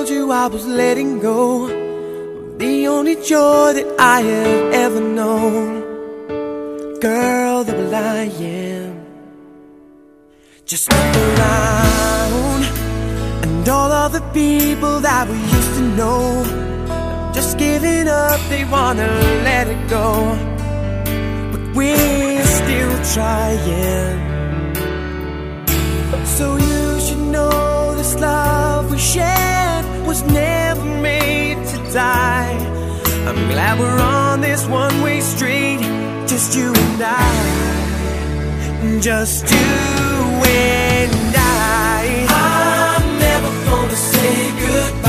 Told you I was letting go the only joy that I have ever known. Girl, the I am. Just look around, and all of the people that we used to know, just giving up, they wanna let it go. But we're still trying. So you should know this love we shared I'm we're on this one way street. Just you and I, just you and I. I'm never gonna say goodbye,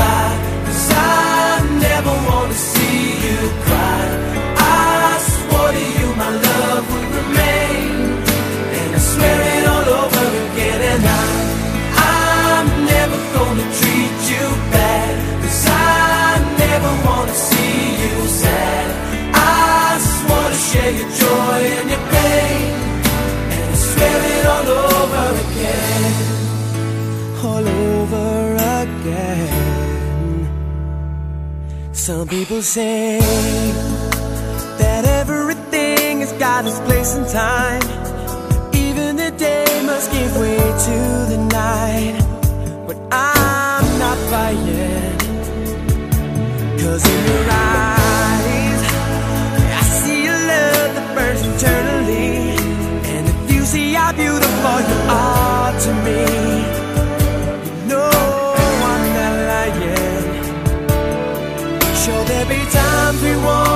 share your joy and your pain, and I swear it all over again, all over again. Some people say that everything has got its place in time. Even the day must give way to the night. But I'm not buying. Cause in your eyes, eternally. And if you see how beautiful you are to me, you know I'm not lying. Sure, there'll be times we wanna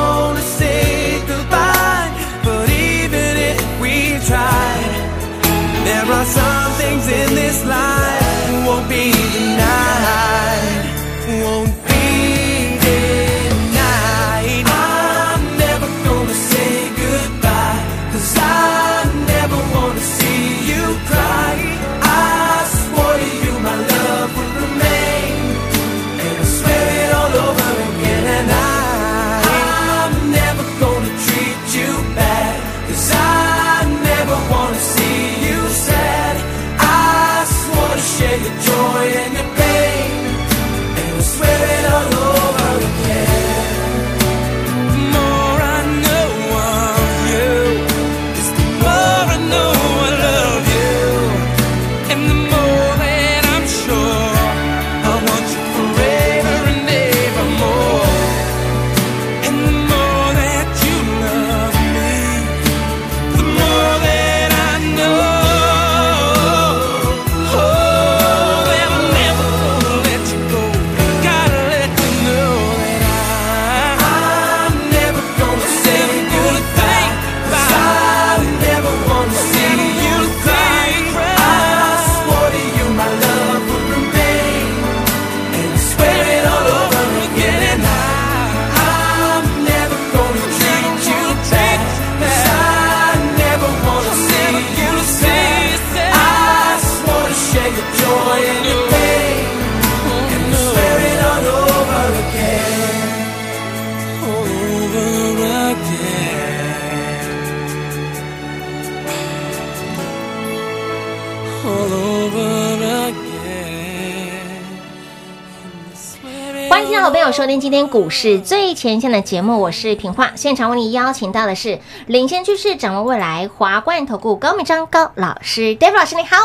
听股市最前线的节目，我是平化。现场为你邀请到的是领先趋势、掌握未来华冠投顾高敏章高老师，David 老师你好。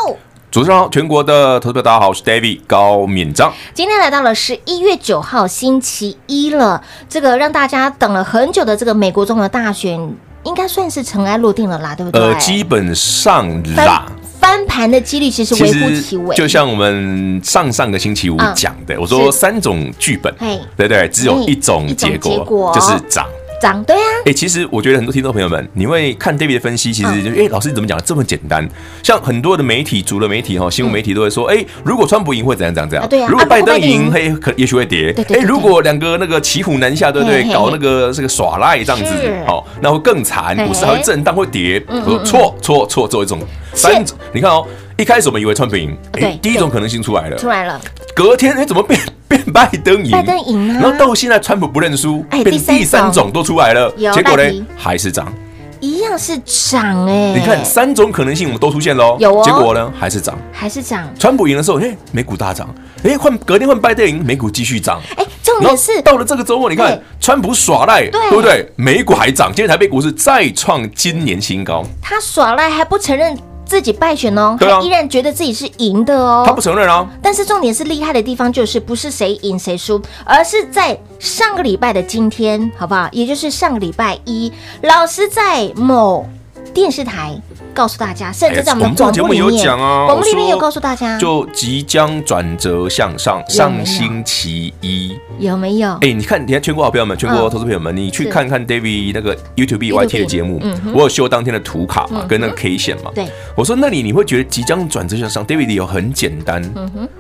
主持人好，全国的投资者大家好，我是 David 高敏章。今天来到了十一月九号星期一了，这个让大家等了很久的这个美国总统大选，应该算是尘埃落定了啦，对不对？呃，基本上啦。翻盘的几率其实微乎其微，就像我们上上个星期五讲的，嗯、我说三种剧本，对对，只有一种结果，结果。就是涨涨，对啊。哎，其实我觉得很多听众朋友们，你会看 David 的分析，其实就哎，老师你怎么讲的这么简单？像很多的媒体、主流媒体哈、新闻媒体都会说，哎，如果川普赢会怎样怎样怎样？对啊。如果拜登赢，嘿，可也许会跌。哎，如果两个那个骑虎难下，对不对？搞那个这个耍赖这样子，好，那会更惨，股市还会震荡会跌。我说错错错，做一种三种，你看哦。一开始我们以为川普赢，哎，第一种可能性出来了，出来了。隔天哎，怎么变 变拜登赢？拜登赢啊！然后到现在川普不认输，变第三种都出来了，结果呢还是涨，一样是涨哎。你看三种可能性我们都出现喽，有哦。结果呢还是涨，还是涨。川普赢的时候，哎，美股大涨，哎，换隔天换拜登赢，美股继续涨。哎，重点是到了这个周末，你看川普耍赖，对不对？美股还涨，今天台北股市再创今年新高。他耍赖还不承认。自己败选哦，啊、还依然觉得自己是赢的哦。他不承认啊。但是重点是厉害的地方就是不是谁赢谁输，而是在上个礼拜的今天，好不好？也就是上个礼拜一，老师在某电视台。告诉大家，甚至在我们广播里面，广播里面有告诉大家，就即将转折向上。上星期一有没有？哎，你看，你看全国好朋友们，全国投资朋友们，你去看看 David 那个 YouTube YT 的节目，我有修当天的图卡嘛，跟那个 K 线嘛。对，我说那里你会觉得即将转折向上，David 理由很简单。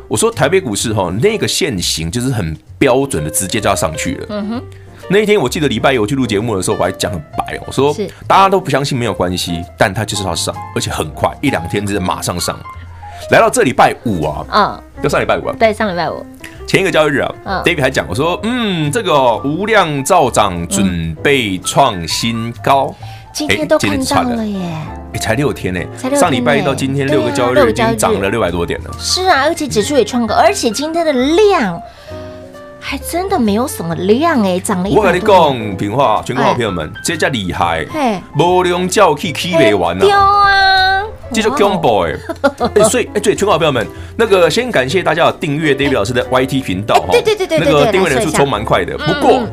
我说台北股市哈，那个线型就是很标准的，直接就要上去了。那一天我记得礼拜一我去录节目的时候，我还讲很白哦，我说大家都不相信没有关系，但它就是要上，而且很快一两天之内马上上。来到这礼拜五啊，嗯，就上礼拜五啊，对，上礼拜五前一个交易日啊，David 还讲我说，嗯，这个无量照涨，准备创新高。今天都看到了耶，哎，才六天呢，上礼拜一到今天六个交易日已经涨了六百多点了。是啊，而且指数也创高，而且今天的量。还真的没有什么量哎，涨了一。我跟你讲，平话，全国好朋友们，这叫厉害，无量叫气气没完了。啊，这就恐怖哎。所以哎，对，全国好朋友们，那个先感谢大家有订阅 David 老师的 YT 频道哈。对对对对，那个订阅人数冲蛮快的，不过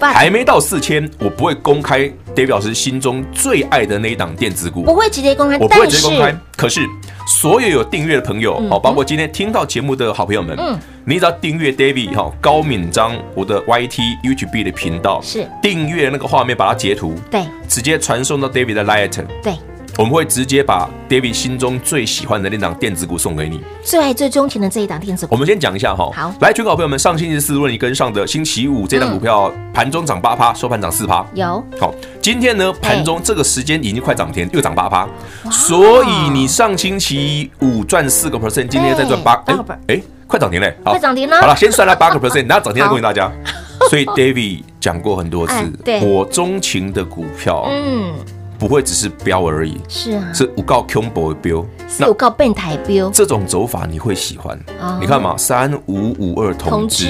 还没到四千，我不会公开 David 老师心中最爱的那一档电子股，不会直接公开，我不会直接公开。可是所有有订阅的朋友，好，包括今天听到节目的好朋友们，嗯。你只要订阅 David 哈高敏章我的 YT YouTube 的频道，是。订阅那个画面，把它截图，对，直接传送到 David 的 Light，对，我们会直接把 David 心中最喜欢的那档电子股送给你，最爱最钟情的这一档电子股。我们先讲一下哈，好，来，全国朋友们，上星期四如果你跟上的，星期五这档股票盘中涨八趴，收盘涨四趴，有，好，今天呢盘中这个时间已经快涨停，又涨八趴，所以你上星期五赚四个 percent，今天再赚八，哎哎。快涨停嘞！快涨停了。好了，先算了八个 percent，然后涨停再恭喜大家。所以 David 讲过很多次，我钟情的股票，嗯，不会只是标而已，是啊，是五告 combo 的标，是五告变台标，这种走法你会喜欢。你看嘛，三五五二同志，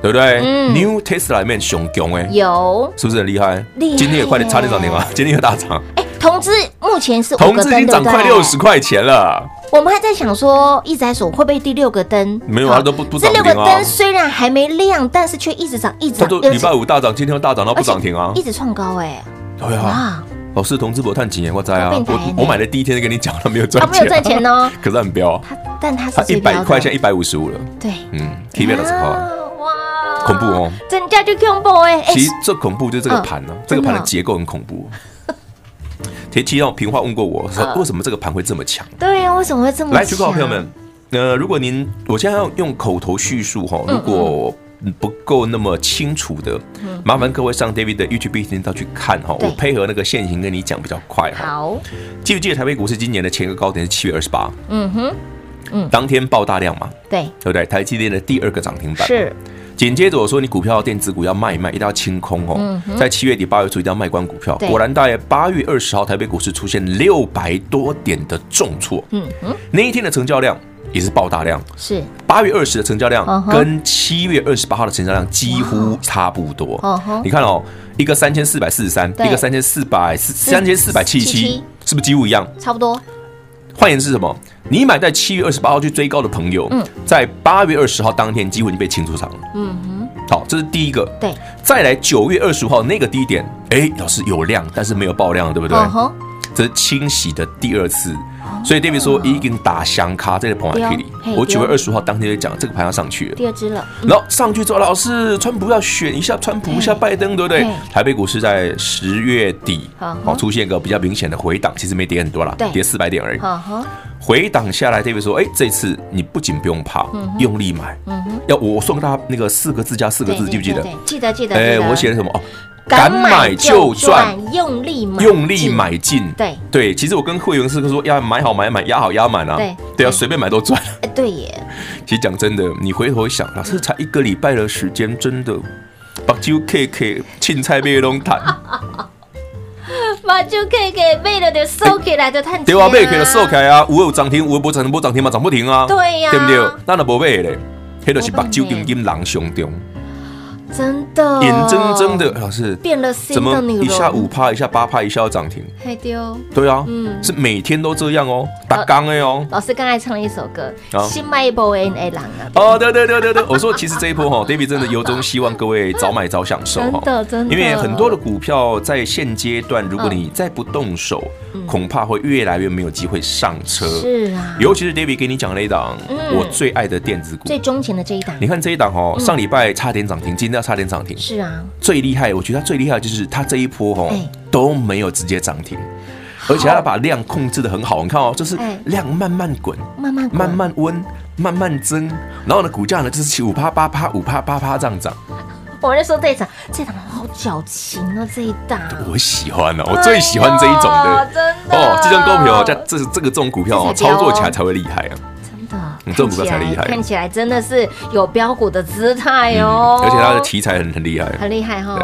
对不对？New Tesla 里面熊熊哎，有，是不是很厉害？厉害！今天也快点差点涨停啊！今天有大涨。哎，同志目前是同志已经涨快六十块钱了。我们还在想说，一直在说会不会第六个灯？没有啊，都不不涨停啊。这六个灯虽然还没亮，但是却一直涨，一直涨。礼拜五大涨，今天又大涨，然后不涨停啊，一直创高哎。对啊，老师同志博探几年我在啊，我我买的第一天就跟你讲了，没有赚钱，他没有赚钱哦，可是很彪。他但他是他一百块，现在一百五十五了。对，嗯，K 变了之后，哇，恐怖哦，真的就恐怖哎。其实最恐怖就是这个盘呢，这个盘的结构很恐怖。前期让平话问过我说，为什么这个盘会这么强？对呀，为什么会这么强？来，举个好朋友们，呃，如果您我现在要用口头叙述哈，如果不够那么清楚的，麻烦各位上 David 的 YouTube 频道去看哈，我配合那个线型跟你讲比较快哈。好，记不记得台北股市今年的前一个高点是七月二十八？嗯哼，嗯，当天爆大量嘛，对，对不对？台积电的第二个涨停板是。紧接着我说，你股票电子股要卖一卖，一定要清空哦。在七月底八月初一定要卖光股票。果然，大约八月二十号台北股市出现六百多点的重挫。嗯嗯，那一天的成交量也是爆大量。是八月二十的成交量跟七月二十八号的成交量几乎差不多。你看哦，一个三千四百四十三，一个三千四百四三千四百七十七，是不是几乎一样？差不多。换言之什么？你买在七月二十八号去追高的朋友，在八月二十号当天几乎已经被清出场了。嗯哼，好，这是第一个。对，再来九月二十五号那个低点，哎，老师有量，但是没有爆量，对不对？这是清洗的第二次。所以 David 说已经打响卡在彭海 K 里。我九月二十五号当天就讲这个盘要上去了，第二只了。然后上去之后，老师，川普要选一下川普，一下拜登，对不对？台北股市在十月底好出现一个比较明显的回档，其实没跌很多了，跌四百点而已。回档下来，David 说，哎，这次你不仅不用怕，用力买。要我送给大家那个四个字加四个字，记不记得？记得记得。哎，我写的什么？哦。敢买就赚，用力买，用力买进。对对，其实我跟会员是说要买好买满，压好压满啊。对对啊，随便买都赚。哎，对耶。其实讲真的，你回头想，老师才一个礼拜的时间，真的把酒 K K 青菜被龙潭，把酒 K K 卖了就 收起来就赚钱。对啊，卖起来就收起来啊，有有涨停，有不涨停，无涨停嘛涨不停啊。对呀，对不对？那都无卖嘞，迄就是把酒金金狼熊中。真的，眼睁睁的老师变了，怎么一下五趴，一下八趴，一下要涨停？还丢？对啊，嗯，是每天都这样哦，打刚哎哦。老师刚才唱了一首歌，新买一波 N A 狼啊。哦，对对对对对，我说其实这一波哈，David 真的由衷希望各位早买早享受哈，真的真的，因为很多的股票在现阶段，如果你再不动手，恐怕会越来越没有机会上车。是啊，尤其是 David 给你讲了一档我最爱的电子股，最钟情的这一档。你看这一档哦，上礼拜差点涨停，今天要差点涨停。是啊。最厉害，我觉得它最厉害的就是它这一波哦都没有直接涨停，而且它把量控制的很好。你看哦，就是量慢慢滚，慢慢慢慢温，慢慢增，然后呢，股价呢就是起五趴八趴五趴八趴这样涨。我就说这一档，这档好矫情啊，这一档我喜欢哦，我最喜欢这一种的，真的哦，这种股票这这这个这种股票哦，操作起来才会厉害啊。你这种股票才厉害，看起来真的是有标股的姿态哦，而且它的题材很很厉害，很厉害哈。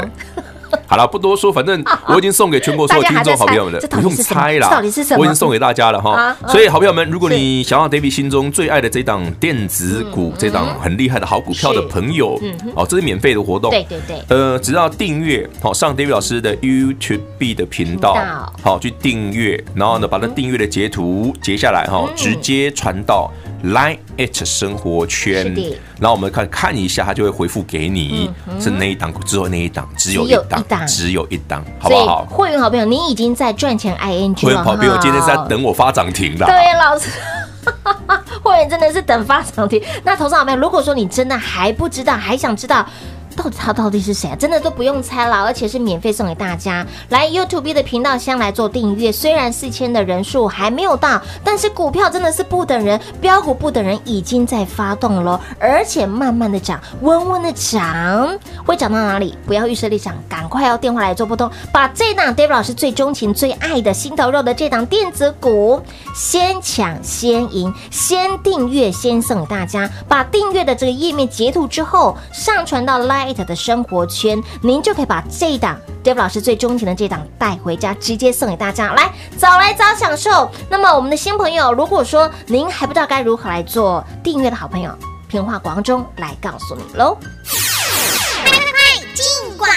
好了，不多说，反正 我已经送给全国所有听众好朋友们了，不用猜啦，到底是什么？我已经送给大家了哈。所以好朋友们，如果你想要 David 心中最爱的这档电子股，这档很厉害的好股票的朋友，哦，这是免费的活动，对对对。呃，只要订阅好上 David 老师的 YouTube 的频道，好去订阅，然后呢把那订阅的截图截下来哈，直接传到。Line at 生活圈，然后我们看看一下，他就会回复给你，是那一档，只有那一档，只有一档，只有一档，好不好？会员好朋友，你已经在赚钱 ing 了。会员好朋友，今天是在等我发涨停的。对，老师，会员真的是等发涨停。那投资好朋友，如果说你真的还不知道，还想知道。到底他到底是谁啊？真的都不用猜了，而且是免费送给大家。来 YouTube 的频道先来做订阅，虽然四千的人数还没有到，但是股票真的是不等人，标股不等人，已经在发动了，而且慢慢的涨，温温的涨，会涨到哪里？不要预设立场，赶快要电话来做拨通，把这档 David 老师最钟情、最爱的心头肉的这档电子股先抢先赢，先订阅先送给大家，把订阅的这个页面截图之后上传到 Like 爱特。的生活圈，您就可以把这一档，Dave 老师最钟情的这档带回家，直接送给大家。来，早来早享受。那么，我们的新朋友，如果说您还不知道该如何来做订阅的好朋友，平话广中来告诉你喽。快快快，进广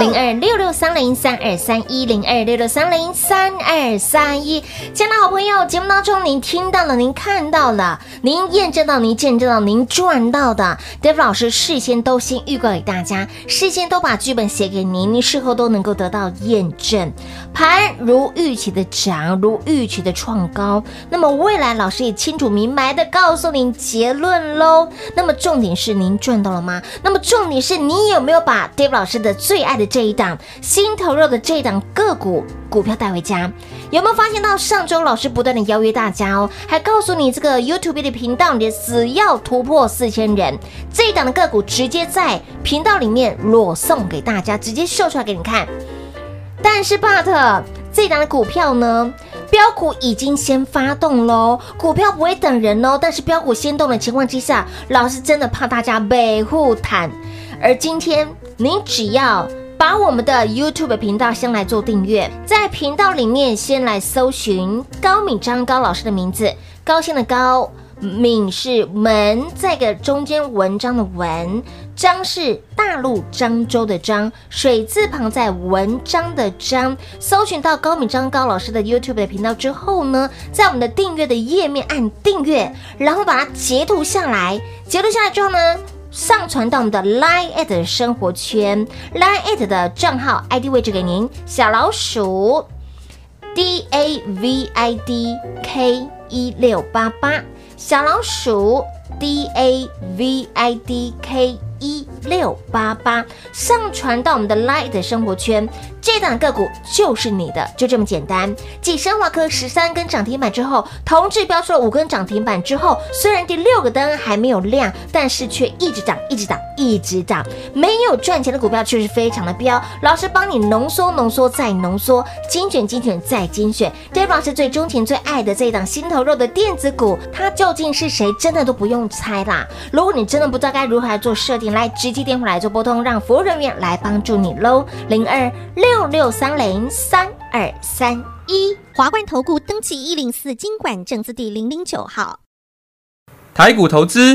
零二六六三零三二三一零二六六三零三二三一，亲爱的好朋友，节目当中您听到了，您看到了，您验证到，您见证到，您赚到的，David 老师事先都先预告给大家，事先都把剧本写给您，您事后都能够得到验证。盘如预期的涨，如预期的创高，那么未来老师也清楚明白的告诉您结论喽。那么重点是您赚到了吗？那么重点是你有没有把 David 老师的最爱的这一档心头肉的这一档个股股票带回家？有没有发现到上周老师不断的邀约大家哦，还告诉你这个 YouTube 的频道你只要突破四千人，这一档的个股直接在频道里面裸送给大家，直接秀出来给你看。但是，but 这一档的股票呢，标股已经先发动喽，股票不会等人哦。但是标股先动的情况之下，老师真的怕大家被护谈。而今天，你只要把我们的 YouTube 频道先来做订阅，在频道里面先来搜寻高敏章高老师的名字，高兴的高。敏是门，在个中间文章的文，章是大陆漳州的漳，水字旁在文章的章。搜寻到高敏章高老师的 YouTube 频道之后呢，在我们的订阅的页面按订阅，然后把它截图下来，截图下来之后呢，上传到我们的 Line@ at 生活圈，Line@ at 的账号 ID 位置给您，小老鼠 D A V I D K 一六八八，小老鼠 D A V I D K 一六八八，上传到我们的 Light 生活圈。这档个股就是你的，就这么简单。继生化科十三根涨停板之后，同致标出了五根涨停板之后，虽然第六个灯还没有亮，但是却一直涨，一直涨，一直涨。没有赚钱的股票确实非常的飙。老师帮你浓缩、浓缩再浓缩，精选、精选再精选。David 老师最钟情、最爱的这一档心头肉的电子股，它究竟是谁？真的都不用猜啦。如果你真的不知道该如何来做设定，来直接电话来做拨通，让服务人员来帮助你喽。零二六。六六三零三二三一，华冠投顾登记一零四金管证字第零零九号，台股投资。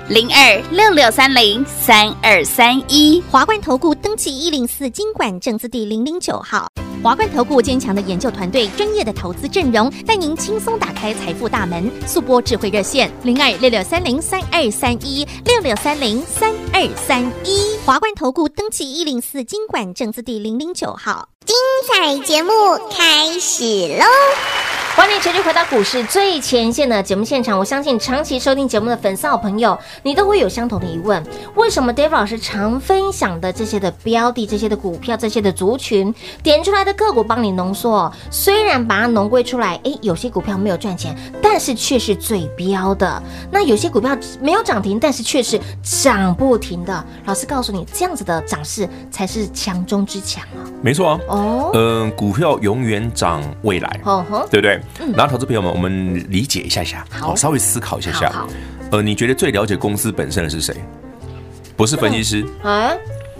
零二六六三零三二三一，华冠投顾登记一零四经管证字第零零九号。华冠投顾坚强的研究团队，专业的投资阵容，带您轻松打开财富大门。速播智慧热线零二六六三零三二三一六六三零三二三一。华冠投顾登记一零四经管证字第零零九号。精彩节目开始喽！欢迎持续回到股市最前线的节目现场。我相信长期收听节目的粉丝好朋友，你都会有相同的疑问：为什么 David 老师常分享的这些的标的、这些的股票、这些的族群，点出来的个股帮你浓缩？虽然把它浓归出来，诶，有些股票没有赚钱，但是却是最标的；那有些股票没有涨停，但是却是涨不停的。老师告诉你，这样子的涨势才是强中之强啊！没错啊，哦，嗯，股票永远涨未来，哦，对不对？嗯然后，投资朋友们，我们理解一下下，好，稍微思考一下下。呃，你觉得最了解公司本身的是谁？不是分析师，哎，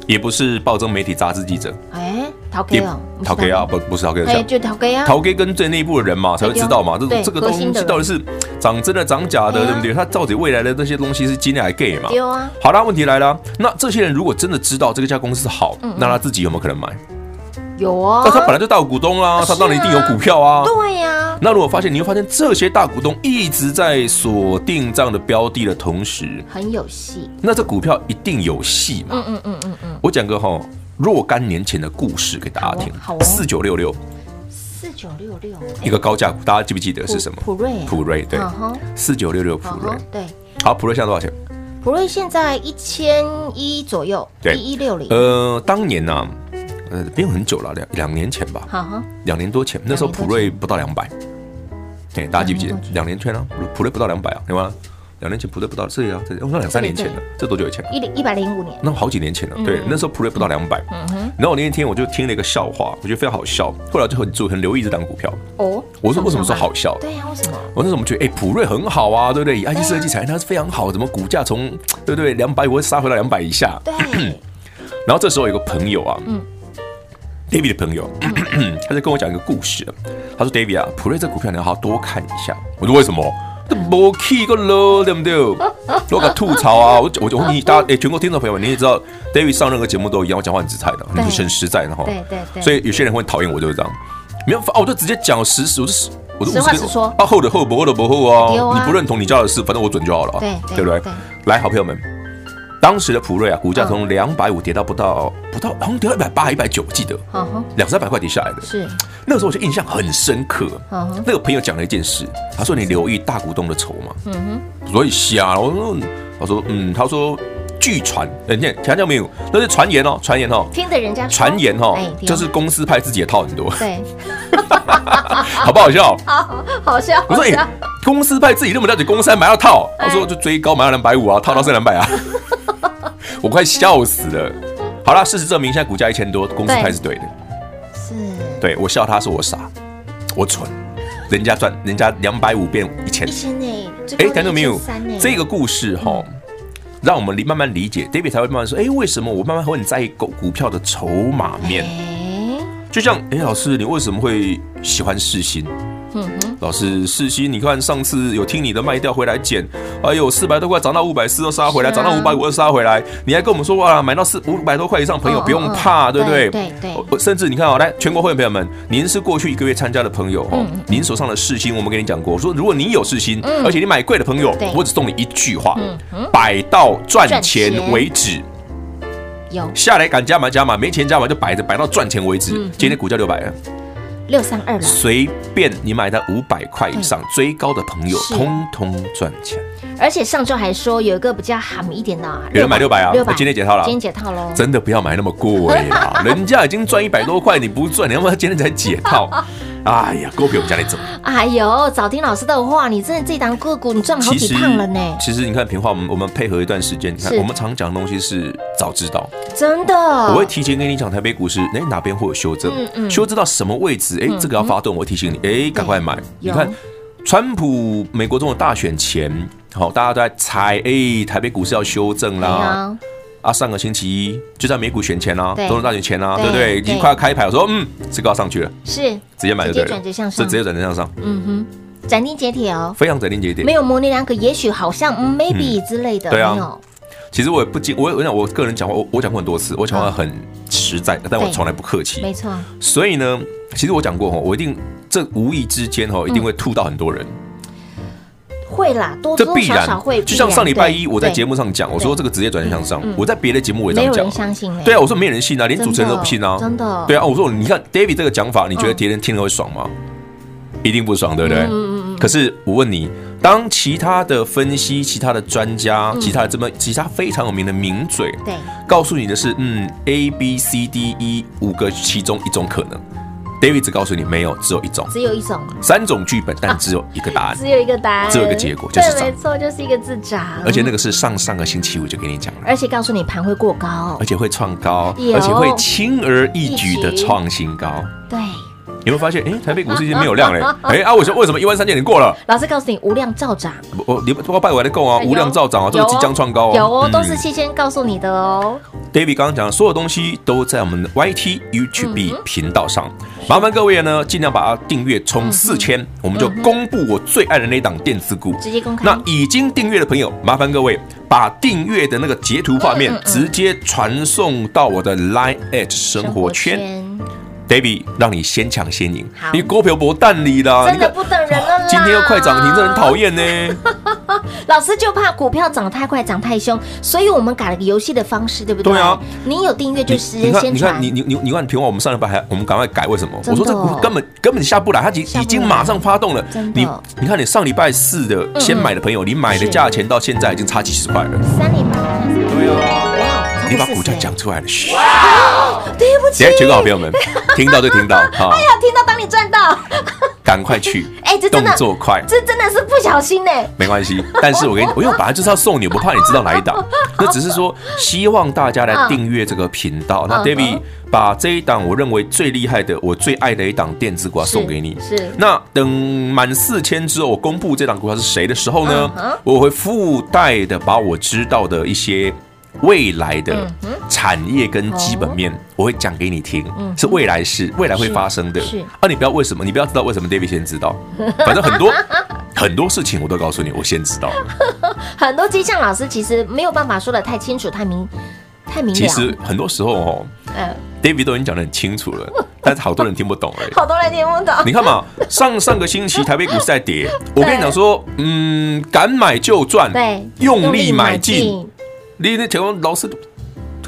也不是报章媒体杂志记者，哎，陶 K 啊，陶 K 啊，不，不是陶 K，哎，就陶 K 啊，陶 K 跟最内部的人嘛，才会知道嘛，这这个东西到底是长真的长假的，对不对？他到底未来的那些东西是今天还 gay 嘛？有啊。好啦，问题来了，那这些人如果真的知道这个家公司好，那他自己有没有可能买？有啊，那他本来就大股东啦，他当然一定有股票啊。对呀。那如果发现，你会发现这些大股东一直在锁定这样的标的的同时，很有戏。那这股票一定有戏嘛？嗯嗯嗯嗯嗯。我讲个哈若干年前的故事给大家听。四九六六。四九六六。一个高价股，大家记不记得是什么？普瑞。普瑞对。四九六六普瑞。对。好，普瑞现在多少钱？普瑞现在一千一左右。对。一一六零。呃，当年呢？呃，没有很久了，两两年前吧，两年多前，那时候普瑞不到两百，哎，大家记不记得？两年前啊，普瑞不到两百啊，对吗？两年前普瑞不到，这里啊，这里，哦，那两三年前了，这多久以前？一零一百零五年，那好几年前了，对，那时候普瑞不到两百，然后我那天我就听了一个笑话，我觉得非常好笑，后来就很就很留意这档股票。哦，我说为什么说好笑？对呀，为什么？我那时候觉得，哎，普瑞很好啊，对不对？以 IT 设计产业，它是非常好，怎么股价从对不对两百五会杀回到两百以下？对。然后这时候有个朋友啊，嗯。David 的朋友，他在跟我讲一个故事。他说：“David 啊，普瑞这股票你要好好多看一下。”我说：“为什么？这没 key 个了，对不对？”我给吐槽啊！我我我你大 家哎，全国听众朋友们，你也知道，David 上任何节目都一样，我讲话很直接的，很很实在的哈。对对对。所以有些人会讨厌我，就是这样。没有啊，我就直接讲实事，我是我就实话实说。啊，厚的厚，不厚的不厚啊！你不认同你家的事，反正我准就好了，对对不对？来，好朋友们。当时的普瑞啊，股价从两百五跌到不到不到，好像跌到一百八、一百九，记得，两三百块跌下来的。是那个时候我就印象很深刻。那个朋友讲了一件事，他说：“你留意大股东的筹码。”嗯哼，所以瞎了。我说：“我说嗯，他说据传，你看听到没有？那是传言哦，传言哦，听着人家传言哦，就是公司派自己也套很多。对，好不好笑？好好笑。我说：“哎，公司派自己那么了解公司，还买到套？”他说：“就追高买到两百五啊，套到剩两百啊。”我快笑死了！好了，事实证明，现在股价一千多，公司派是对的。是，对我笑他是我傻，我蠢，人家赚，人家两百五变一千。一千呢？哎，听到没有？这个故事哈，让我们理慢慢理解，David 才会慢慢说，哎，为什么我慢慢会很在意股股票的筹码面？就像，哎，老师，你为什么会喜欢世芯？嗯哼，老师世新，你看上次有听你的卖掉回来捡，哎呦，四百多块涨到五百四又杀回来，涨到五百五又杀回来，你还跟我们说哇，买到四五百多块以上朋友不用怕，对不对？对对。甚至你看哦，来全国会员朋友们，您是过去一个月参加的朋友哦，您手上的世新，我们跟你讲过，说如果你有世芯，而且你买贵的朋友，我只送你一句话，摆到赚钱为止。有下来敢加码加码，没钱加码就摆着，摆到赚钱为止。今天股价六百了。六三二了，随便你买到五百块以上，追高的朋友通通赚钱。而且上周还说有一个比较含一点的，有人买六百啊，我今天解套了，今天解套喽。真的不要买那么贵啊，人家已经赚一百多块，你不赚，你要不要今天才解套？哎呀，股票我们家里走。哎呦，早听老师的话，你真的这档个股你赚了好几趟了呢。其实你看平话，我们我们配合一段时间，你看我们常讲的东西是早知道，真的，我会提前跟你讲台北股市，哎，哪边会有修正，修正到什么位置，哎，这个要发动，我会提醒你，哎，赶快买。你看，川普美国总统大选前，好，大家都在猜，哎，台北股市要修正啦。啊，上个星期一就在美股选前啊，总统大选前啊，对。不对？已经快要开牌，我说嗯，这个要上去了，是。直接买就对了，转折向上，直接转折向上，嗯哼，斩钉截铁哦，非常斩钉截铁，没有模棱两可，也许好像 maybe 之类的，对啊，其实我也不经，我我讲我个人讲话，我我讲过很多次，我讲话很实在，但我从来不客气，没错。所以呢，其实我讲过哈，我一定这无意之间哈，一定会吐到很多人。会啦，多多少少会。就像上礼拜一我在节目上讲，我说这个职业转向上，我在别的节目我也这样讲。没有人相信。对啊，我说没人信啊，连主持人都不信啊。真的。对啊，我说你看 David 这个讲法，你觉得别人听了会爽吗？一定不爽，对不对？嗯嗯嗯。可是我问你，当其他的分析、其他的专家、其他的这么其他非常有名的名嘴，对，告诉你的是，嗯，A B C D E 五个其中一种可能。David 只告诉你没有，只有一种，只有一种，三种剧本，但只有一个答案，只有一个答案，只有一个结果，就是没错，就是一个字涨。而且那个是上上个星期五就跟你讲了，而且告诉你盘会过高，而且会创高，而且会轻而易举的创新高，对。有没有发现？哎，台北股市已经没有量了。哎啊，为什么为什么一万三千点过了？老师告诉你，无量照涨。我你不拜我的供啊，无量照涨啊，这个即将创高哦。有哦，都是事先告诉你的哦。David 刚刚讲的所有东西都在我们的 YT YouTube 频道上，麻烦各位呢尽量把它订阅冲四千，我们就公布我最爱的那档电子股。直接公开。那已经订阅的朋友，麻烦各位把订阅的那个截图画面直接传送到我的 Line at 生活圈。David 让你先抢先赢，你股票博蛋你啦，真的不等人了。今天又快涨停，这很讨厌呢。老师就怕股票涨太快，涨太凶，所以我们改了个游戏的方式，对不对？对啊，你有订阅就直接先传。你看，你你你你看，平话我们上礼拜还我们赶快改，为什么？我说这股根本根本下不来，它已已经马上发动了。你你看，你上礼拜四的先买的朋友，你买的价钱到现在已经差几十块了。三礼拜。对啊。你把股价讲出来了，嘘！对不起，全国好朋友们，听到就听到，好。哎呀，听到当你赚到，赶快去！哎，这动作快，这真的是不小心呢。没关系，但是我跟你，我因为本来就是要送你，我不怕你知道哪一档，那只是说希望大家来订阅这个频道。那 David 把这一档我认为最厉害的、我最爱的一档电子股送给你。是。那等满四千之后，我公布这档股票是谁的时候呢？我会附带的把我知道的一些。未来的产业跟基本面，我会讲给你听，是未来事，未来会发生的。是啊，你不要为什么，你不要知道为什么，David 先知道。反正很多很多事情我都告诉你，我先知道。很多迹象，老师其实没有办法说的太清楚、太明、太明。其实很多时候哦，嗯，David 都已经讲的很清楚了，但是好多人听不懂而已。好多人听不懂。你看嘛，上上个星期台北股市在跌，我跟你讲说，嗯，敢买就赚，对，用力买进。你那条老师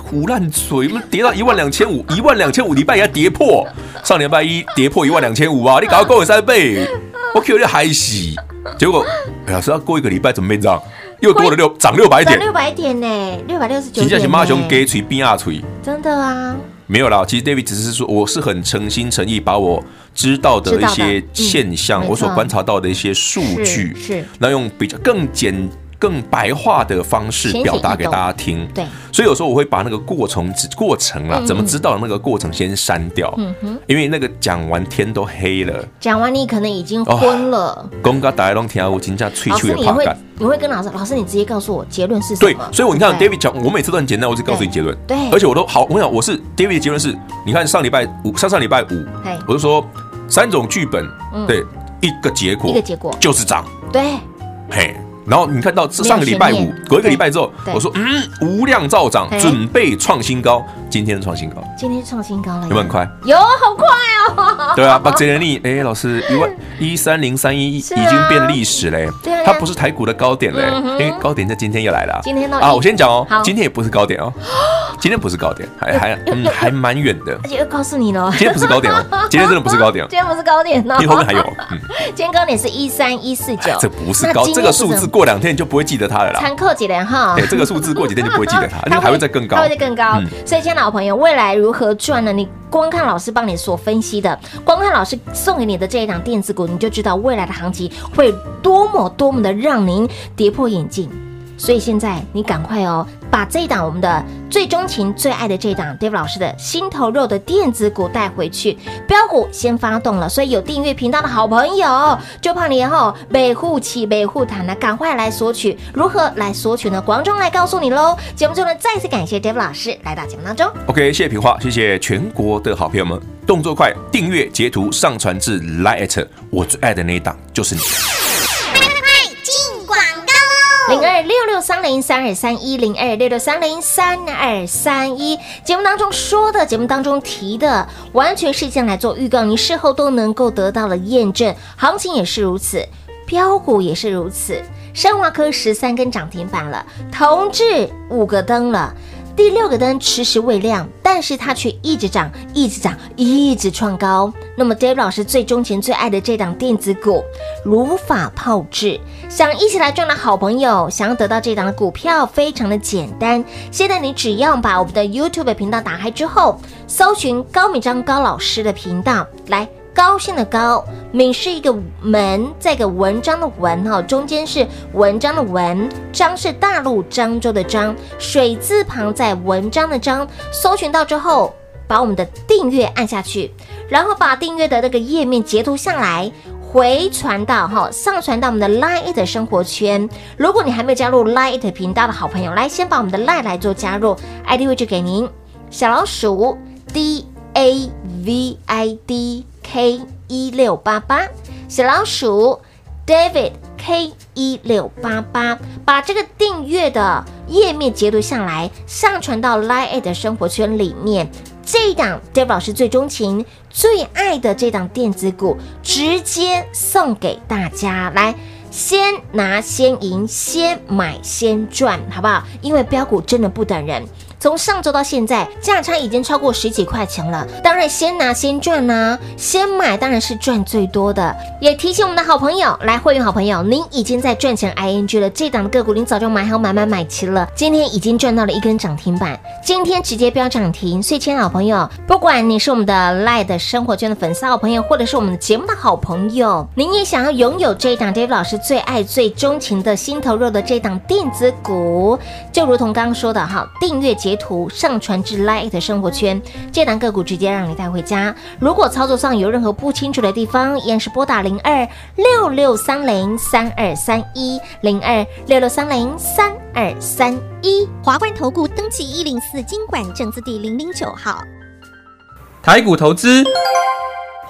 胡烂嘴，跌到一万两千五，一万两千五礼拜也跌破，上礼拜一跌破一万两千五啊！你搞个够三倍，我 Q 你嗨死！结果老师要过一个礼拜怎么变这样？又多了六涨六百点，六百点呢？六百六十九。现在是马熊给锤变啊锤，真的啊？没有啦，其实 David 只是说，我是很诚心诚意把我知道的一些现象，我所观察到的一些数据，是那用比较更简。更白话的方式表达给大家听，对，所以有时候我会把那个过程过程啊，怎么知道的那个过程先删掉，嗯哼，因为那个讲完天都黑了，讲完你可能已经昏了。公家大家都听我今天吹吹的话，你会你会跟老师，老师你直接告诉我结论是什么？对，所以我你看 David 讲，我每次都很简单，我就告诉你结论，对，而且我都好，我想我是 David 的结论是，你看上礼拜五，上上礼拜五，我就说三种剧本，对。一个结果，一个结果。就是涨。对，嘿。然后你看到上个礼拜五，隔一个礼拜之后，我说嗯，无量照涨，准备创新高。今天创新高，今天创新高了，有没有很快？有，好快哦。对啊，把这年历，哎，老师一万 一三零三一已经变历史嘞。对，它不是台股的高点嘞，因为高点在今天又来了。今天啊，我先讲哦，今天也不是高点哦，今天不是高点，还还嗯还蛮远的。而且又告诉你了，今天不是高点哦，今天真的不是高点，今天不是高点哦，因为后面还有，嗯，今天高点是一三一四九，这不是高，这个数字过两天你就不会记得它了啦。残扣几年哈，对，这个数字过几天就不会记得它，因为还会再更高，还会再更高。所以，亲爱的好朋友，未来。如何赚了？你光看老师帮你所分析的，光看老师送给你的这一档电子股，你就知道未来的行情会多么多么的让您跌破眼镜。所以现在你赶快哦，把这一档我们的最钟情、最爱的这一档 David 老师的心头肉的电子股带回去，标股先发动了。所以有订阅频道的好朋友，就怕你以后被护起、被护谈了，赶快来索取。如何来索取呢？广中来告诉你喽。节目中呢，再次感谢 David 老师来到节目当中。OK，谢谢平花，谢谢全国的好朋友们，动作快，订阅截图上传至 Line，我最爱的那一档就是你。六六三零三二三一零二六六三零三二三一，节目当中说的，节目当中提的，完全是先来做预告，你事后都能够得到了验证，行情也是如此，标股也是如此，升华科十三根涨停板了，同致五个灯了。第六个灯迟迟未亮，但是它却一直涨，一直涨，一直创高。那么，David 老师最钟情、最爱的这档电子股，如法炮制，想一起来赚的好朋友，想要得到这档的股票，非常的简单。现在你只要把我们的 YouTube 频道打开之后，搜寻高敏章高老师的频道来。高兴的高，敏是一个门，再一个文章的文哈，中间是文章的文，章是大陆漳州的漳，水字旁在文章的章。搜寻到之后，把我们的订阅按下去，然后把订阅的那个页面截图下来，回传到哈，上传到我们的 Line 的生活圈。如果你还没有加入 Line 频道的好朋友，来先把我们的 Line 来做加入，ID 位置给您，小老鼠 D A V I D。K 一六八八，小老鼠 David K 一六八八，把这个订阅的页面截图下来，上传到 Line 的生活圈里面。这一档 David 老师最钟情、最爱的这档电子股，直接送给大家来。先拿先赢，先买先赚，好不好？因为标股真的不等人。从上周到现在，价差已经超过十几块钱了。当然，先拿先赚呢、啊，先买当然是赚最多的。也提醒我们的好朋友，来会员好朋友，您已经在赚钱 ING 了。这档的个股您早就买好买买买齐了，今天已经赚到了一根涨停板，今天直接飙涨停。所以，亲爱的好朋友，不管你是我们的 LINE 的生活圈的粉丝好朋友，或者是我们的节目的好朋友，您也想要拥有这一档 David 老师最爱最钟情的心头肉的这档电子股，就如同刚刚说的哈，订阅节。图上传至的生活圈，这档个股直接让你带回家。如果操作上有任何不清楚的地方，依然是拨打零二六六三零三二三一零二六六三零三二三一。华冠投顾登记一零四经管证字第零零九号，台股投资。